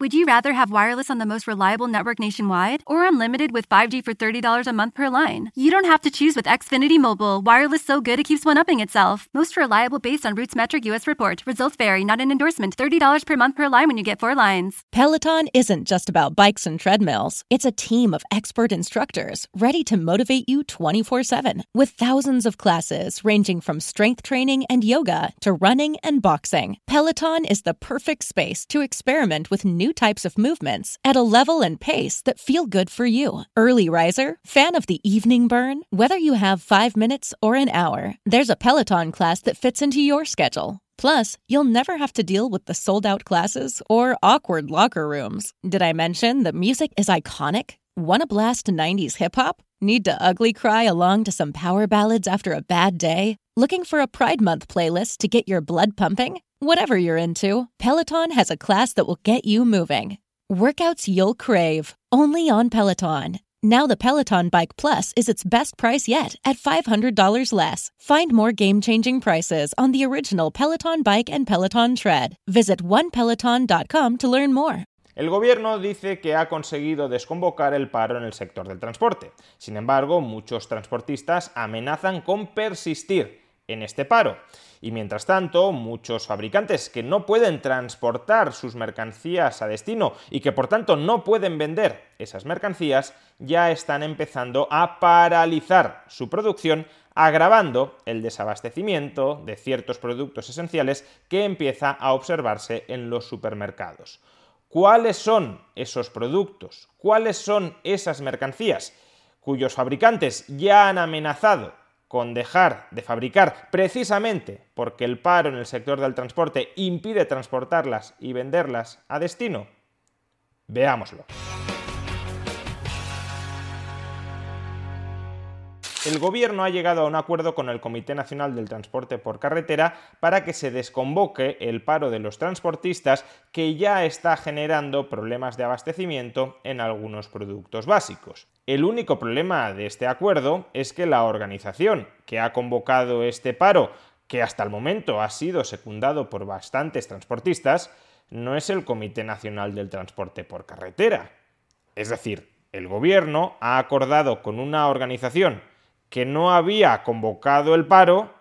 Would you rather have wireless on the most reliable network nationwide or unlimited with 5G for $30 a month per line? You don't have to choose with Xfinity Mobile. Wireless so good it keeps one upping itself. Most reliable based on Roots Metric US report. Results vary, not an endorsement. $30 per month per line when you get four lines. Peloton isn't just about bikes and treadmills. It's a team of expert instructors ready to motivate you 24-7 with thousands of classes ranging from strength training and yoga to running and boxing. Peloton is the perfect space to experiment with new types of movements at a level and pace that feel good for you. Early riser, fan of the evening burn, whether you have five minutes or an hour, there's a Peloton class that fits into your schedule. Plus, you'll never have to deal with the sold out classes or awkward locker rooms. Did I mention that music is iconic? Want to blast 90s hip hop? Need to ugly cry along to some power ballads after a bad day? Looking for a Pride Month playlist to get your blood pumping? Whatever you're into, Peloton has a class that will get you moving. Workouts you'll crave, only on Peloton. Now the Peloton Bike Plus is its best price yet at $500 less. Find more game-changing prices on the original Peloton Bike and Peloton Tread. Visit onepeloton.com to learn more. El gobierno dice que ha conseguido desconvocar el paro en el sector del transporte. Sin embargo, muchos transportistas amenazan con persistir en este paro. Y mientras tanto, muchos fabricantes que no pueden transportar sus mercancías a destino y que por tanto no pueden vender esas mercancías, ya están empezando a paralizar su producción, agravando el desabastecimiento de ciertos productos esenciales que empieza a observarse en los supermercados. ¿Cuáles son esos productos? ¿Cuáles son esas mercancías cuyos fabricantes ya han amenazado con dejar de fabricar precisamente porque el paro en el sector del transporte impide transportarlas y venderlas a destino? Veámoslo. El gobierno ha llegado a un acuerdo con el Comité Nacional del Transporte por Carretera para que se desconvoque el paro de los transportistas que ya está generando problemas de abastecimiento en algunos productos básicos. El único problema de este acuerdo es que la organización que ha convocado este paro, que hasta el momento ha sido secundado por bastantes transportistas, no es el Comité Nacional del Transporte por Carretera. Es decir, el gobierno ha acordado con una organización que no había convocado el paro,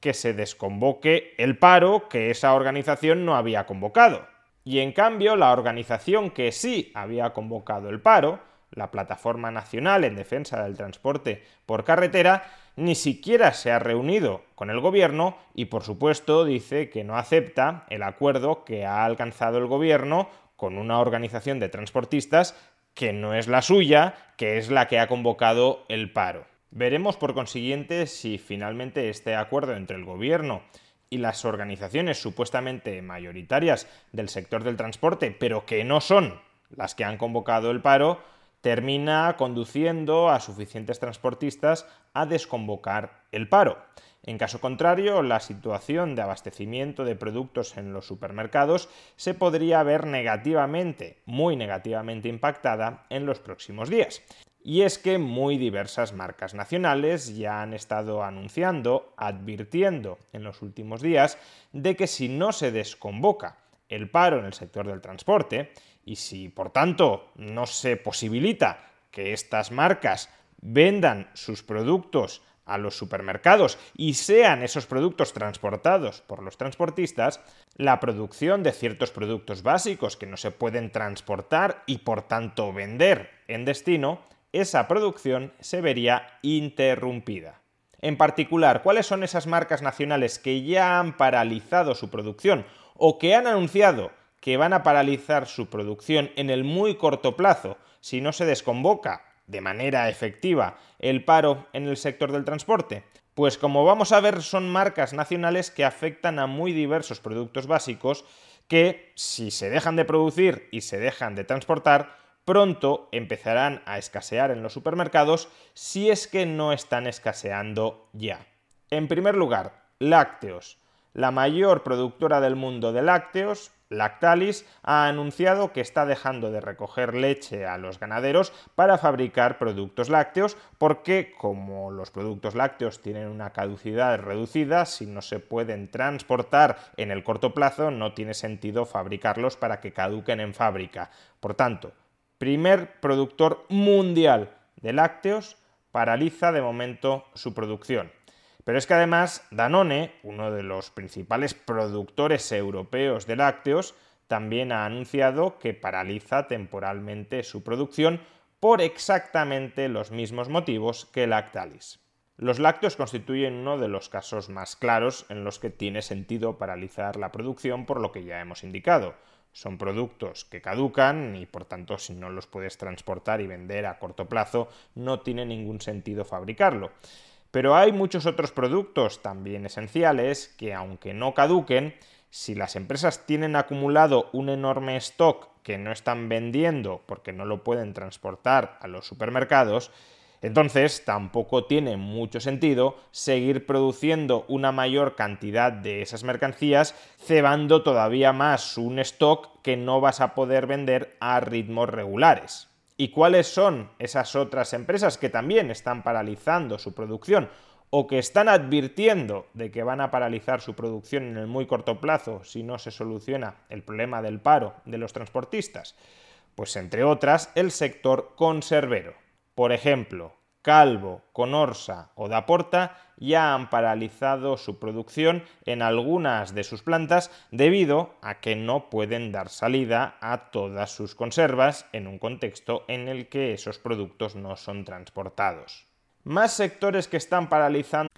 que se desconvoque el paro que esa organización no había convocado. Y en cambio, la organización que sí había convocado el paro, la Plataforma Nacional en Defensa del Transporte por Carretera, ni siquiera se ha reunido con el gobierno y por supuesto dice que no acepta el acuerdo que ha alcanzado el gobierno con una organización de transportistas que no es la suya, que es la que ha convocado el paro. Veremos, por consiguiente, si finalmente este acuerdo entre el Gobierno y las organizaciones supuestamente mayoritarias del sector del transporte, pero que no son las que han convocado el paro, termina conduciendo a suficientes transportistas a desconvocar el paro. En caso contrario, la situación de abastecimiento de productos en los supermercados se podría ver negativamente, muy negativamente impactada en los próximos días. Y es que muy diversas marcas nacionales ya han estado anunciando, advirtiendo en los últimos días, de que si no se desconvoca el paro en el sector del transporte, y si por tanto no se posibilita que estas marcas vendan sus productos a los supermercados y sean esos productos transportados por los transportistas, la producción de ciertos productos básicos que no se pueden transportar y por tanto vender en destino esa producción se vería interrumpida. En particular, ¿cuáles son esas marcas nacionales que ya han paralizado su producción o que han anunciado que van a paralizar su producción en el muy corto plazo si no se desconvoca de manera efectiva el paro en el sector del transporte? Pues como vamos a ver son marcas nacionales que afectan a muy diversos productos básicos que si se dejan de producir y se dejan de transportar, pronto empezarán a escasear en los supermercados si es que no están escaseando ya. En primer lugar, lácteos. La mayor productora del mundo de lácteos, Lactalis ha anunciado que está dejando de recoger leche a los ganaderos para fabricar productos lácteos porque como los productos lácteos tienen una caducidad reducida, si no se pueden transportar en el corto plazo no tiene sentido fabricarlos para que caduquen en fábrica. Por tanto, primer productor mundial de lácteos paraliza de momento su producción. Pero es que además Danone, uno de los principales productores europeos de lácteos, también ha anunciado que paraliza temporalmente su producción por exactamente los mismos motivos que Lactalis. Los lácteos constituyen uno de los casos más claros en los que tiene sentido paralizar la producción por lo que ya hemos indicado. Son productos que caducan y por tanto si no los puedes transportar y vender a corto plazo no tiene ningún sentido fabricarlo. Pero hay muchos otros productos también esenciales que aunque no caduquen, si las empresas tienen acumulado un enorme stock que no están vendiendo porque no lo pueden transportar a los supermercados, entonces tampoco tiene mucho sentido seguir produciendo una mayor cantidad de esas mercancías, cebando todavía más un stock que no vas a poder vender a ritmos regulares. ¿Y cuáles son esas otras empresas que también están paralizando su producción o que están advirtiendo de que van a paralizar su producción en el muy corto plazo si no se soluciona el problema del paro de los transportistas? Pues entre otras el sector conservero. Por ejemplo, Calvo, Conorsa o Daporta ya han paralizado su producción en algunas de sus plantas debido a que no pueden dar salida a todas sus conservas en un contexto en el que esos productos no son transportados. más sectores que están paralizando.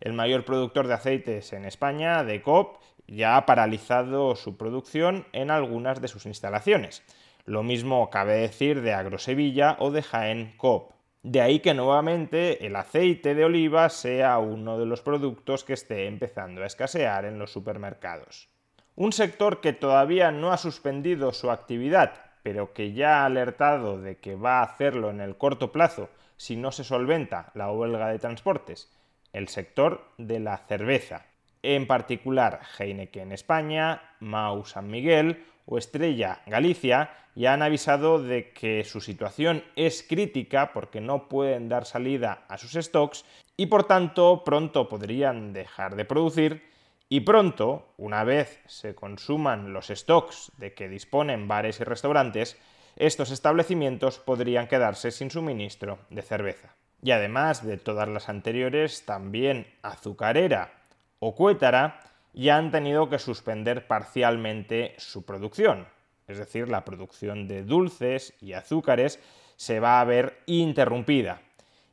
El mayor productor de aceites en España, de COP, ya ha paralizado su producción en algunas de sus instalaciones. Lo mismo cabe decir de Agrosevilla o de Jaén COP. De ahí que nuevamente el aceite de oliva sea uno de los productos que esté empezando a escasear en los supermercados. Un sector que todavía no ha suspendido su actividad, pero que ya ha alertado de que va a hacerlo en el corto plazo si no se solventa la huelga de transportes? El sector de la cerveza. En particular, Heineken España, Mau San Miguel o Estrella Galicia ya han avisado de que su situación es crítica porque no pueden dar salida a sus stocks y por tanto pronto podrían dejar de producir y pronto, una vez se consuman los stocks de que disponen bares y restaurantes, estos establecimientos podrían quedarse sin suministro de cerveza. Y además de todas las anteriores, también Azucarera o Cuétara ya han tenido que suspender parcialmente su producción. Es decir, la producción de dulces y azúcares se va a ver interrumpida.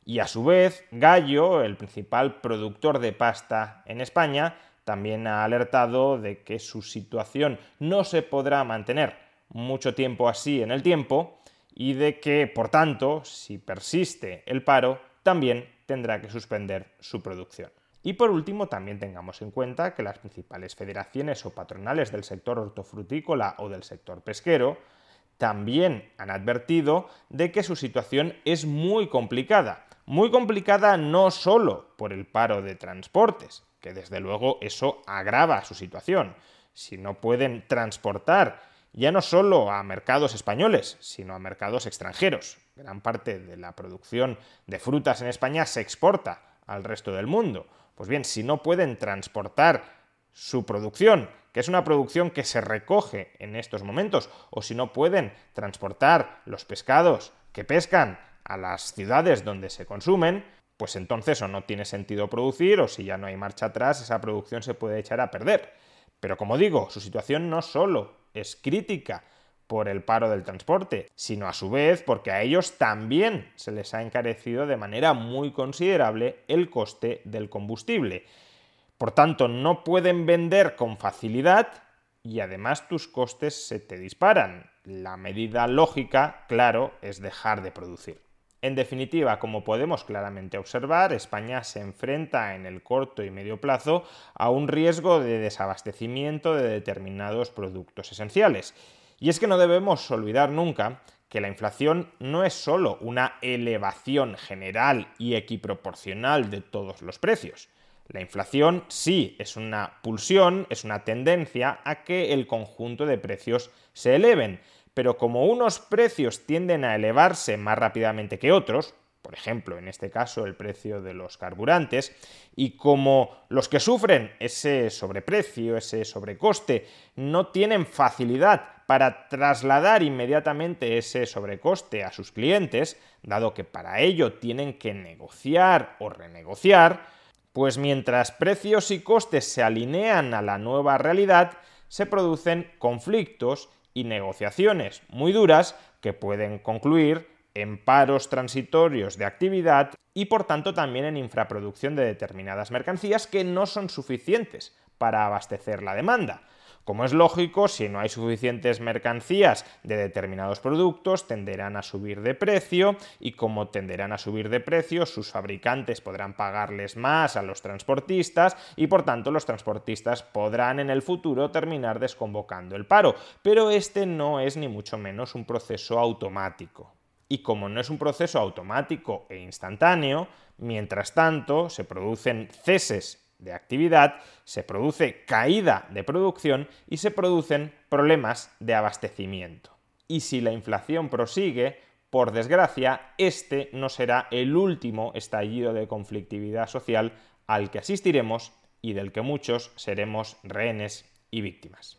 Y a su vez, Gallo, el principal productor de pasta en España, también ha alertado de que su situación no se podrá mantener mucho tiempo así en el tiempo y de que, por tanto, si persiste el paro, también tendrá que suspender su producción. Y por último, también tengamos en cuenta que las principales federaciones o patronales del sector hortofrutícola o del sector pesquero también han advertido de que su situación es muy complicada. Muy complicada no solo por el paro de transportes, que desde luego eso agrava su situación. Si no pueden transportar ya no solo a mercados españoles, sino a mercados extranjeros. Gran parte de la producción de frutas en España se exporta al resto del mundo. Pues bien, si no pueden transportar su producción, que es una producción que se recoge en estos momentos, o si no pueden transportar los pescados que pescan a las ciudades donde se consumen, pues entonces o no tiene sentido producir o si ya no hay marcha atrás, esa producción se puede echar a perder. Pero como digo, su situación no solo es crítica por el paro del transporte, sino a su vez porque a ellos también se les ha encarecido de manera muy considerable el coste del combustible. Por tanto, no pueden vender con facilidad y además tus costes se te disparan. La medida lógica, claro, es dejar de producir. En definitiva, como podemos claramente observar, España se enfrenta en el corto y medio plazo a un riesgo de desabastecimiento de determinados productos esenciales. Y es que no debemos olvidar nunca que la inflación no es solo una elevación general y equiproporcional de todos los precios. La inflación sí es una pulsión, es una tendencia a que el conjunto de precios se eleven, pero como unos precios tienden a elevarse más rápidamente que otros, por ejemplo, en este caso el precio de los carburantes, y como los que sufren ese sobreprecio, ese sobrecoste, no tienen facilidad para trasladar inmediatamente ese sobrecoste a sus clientes, dado que para ello tienen que negociar o renegociar, pues mientras precios y costes se alinean a la nueva realidad, se producen conflictos y negociaciones muy duras que pueden concluir en paros transitorios de actividad y por tanto también en infraproducción de determinadas mercancías que no son suficientes para abastecer la demanda. Como es lógico, si no hay suficientes mercancías de determinados productos, tenderán a subir de precio y como tenderán a subir de precio, sus fabricantes podrán pagarles más a los transportistas y por tanto los transportistas podrán en el futuro terminar desconvocando el paro. Pero este no es ni mucho menos un proceso automático. Y como no es un proceso automático e instantáneo, mientras tanto se producen ceses de actividad, se produce caída de producción y se producen problemas de abastecimiento. Y si la inflación prosigue, por desgracia, este no será el último estallido de conflictividad social al que asistiremos y del que muchos seremos rehenes y víctimas.